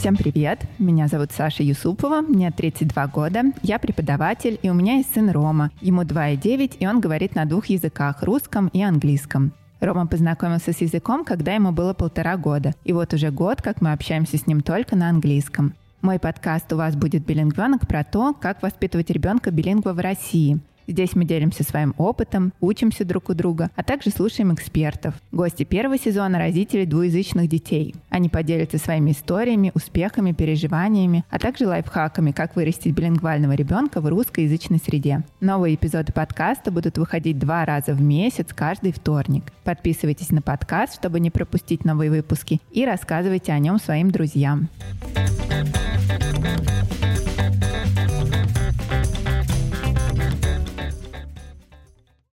Всем привет! Меня зовут Саша Юсупова, мне 32 года, я преподаватель, и у меня есть сын Рома. Ему 2,9, и он говорит на двух языках – русском и английском. Рома познакомился с языком, когда ему было полтора года. И вот уже год, как мы общаемся с ним только на английском. Мой подкаст «У вас будет билингвенок» про то, как воспитывать ребенка билингва в России. Здесь мы делимся своим опытом, учимся друг у друга, а также слушаем экспертов. Гости первого сезона – родители двуязычных детей. Они поделятся своими историями, успехами, переживаниями, а также лайфхаками, как вырастить билингвального ребенка в русскоязычной среде. Новые эпизоды подкаста будут выходить два раза в месяц, каждый вторник. Подписывайтесь на подкаст, чтобы не пропустить новые выпуски, и рассказывайте о нем своим друзьям. Thank